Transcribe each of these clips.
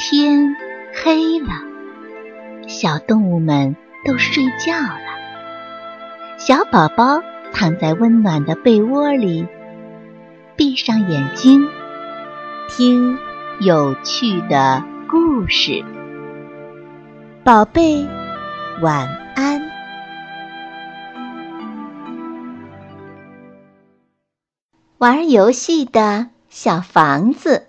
天黑了，小动物们都睡觉了。小宝宝躺在温暖的被窝里，闭上眼睛，听有趣的故事。宝贝，晚安。玩游戏的小房子。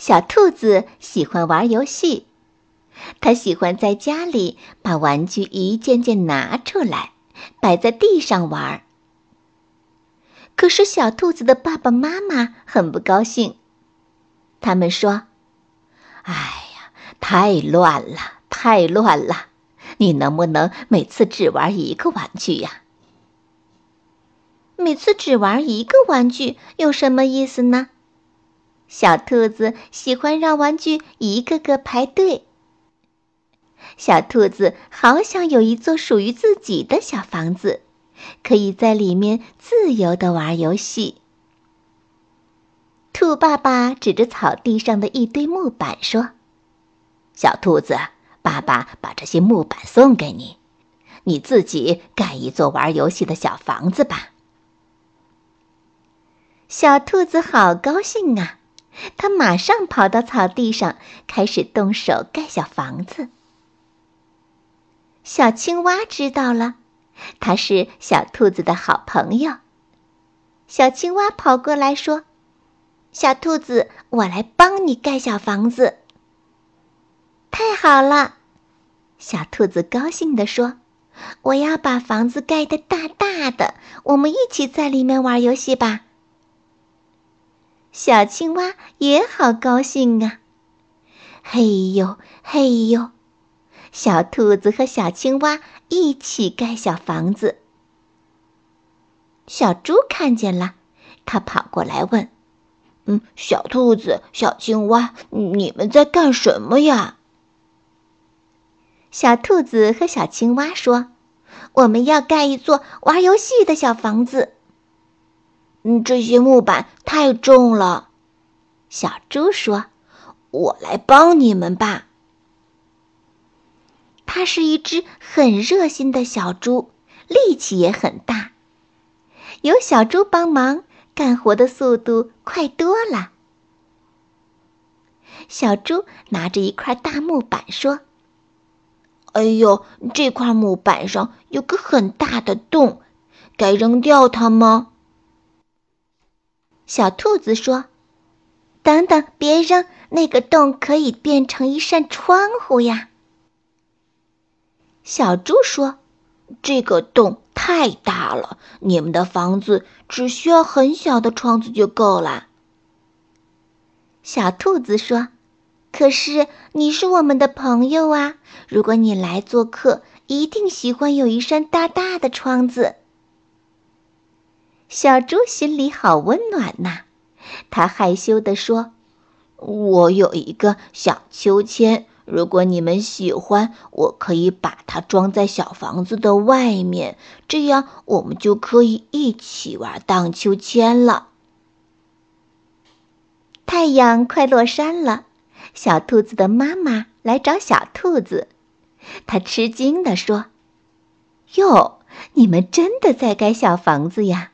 小兔子喜欢玩游戏，它喜欢在家里把玩具一件件拿出来，摆在地上玩。可是小兔子的爸爸妈妈很不高兴，他们说：“哎呀，太乱了，太乱了！你能不能每次只玩一个玩具呀？每次只玩一个玩具有什么意思呢？”小兔子喜欢让玩具一个个排队。小兔子好想有一座属于自己的小房子，可以在里面自由的玩游戏。兔爸爸指着草地上的一堆木板说：“小兔子，爸爸把这些木板送给你，你自己盖一座玩游戏的小房子吧。”小兔子好高兴啊！他马上跑到草地上，开始动手盖小房子。小青蛙知道了，它是小兔子的好朋友。小青蛙跑过来说：“小兔子，我来帮你盖小房子。”太好了，小兔子高兴地说：“我要把房子盖得大大的，我们一起在里面玩游戏吧。”小青蛙也好高兴啊！嘿呦嘿呦，小兔子和小青蛙一起盖小房子。小猪看见了，它跑过来问：“嗯，小兔子、小青蛙，你们在干什么呀？”小兔子和小青蛙说：“我们要盖一座玩游戏的小房子。”嗯，这些木板太重了，小猪说：“我来帮你们吧。”它是一只很热心的小猪，力气也很大。有小猪帮忙，干活的速度快多了。小猪拿着一块大木板说：“哎呦，这块木板上有个很大的洞，该扔掉它吗？”小兔子说：“等等，别扔！那个洞可以变成一扇窗户呀。”小猪说：“这个洞太大了，你们的房子只需要很小的窗子就够了。”小兔子说：“可是你是我们的朋友啊，如果你来做客，一定喜欢有一扇大大的窗子。”小猪心里好温暖呐，他害羞地说：“我有一个小秋千，如果你们喜欢，我可以把它装在小房子的外面，这样我们就可以一起玩荡秋千了。”太阳快落山了，小兔子的妈妈来找小兔子，她吃惊地说：“哟，你们真的在盖小房子呀？”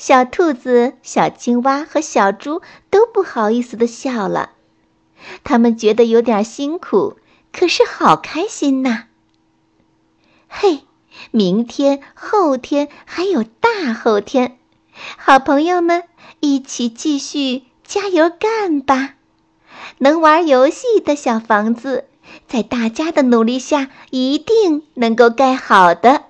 小兔子、小青蛙和小猪都不好意思的笑了，他们觉得有点辛苦，可是好开心呐！嘿，明天、后天还有大后天，好朋友们一起继续加油干吧！能玩游戏的小房子，在大家的努力下，一定能够盖好的。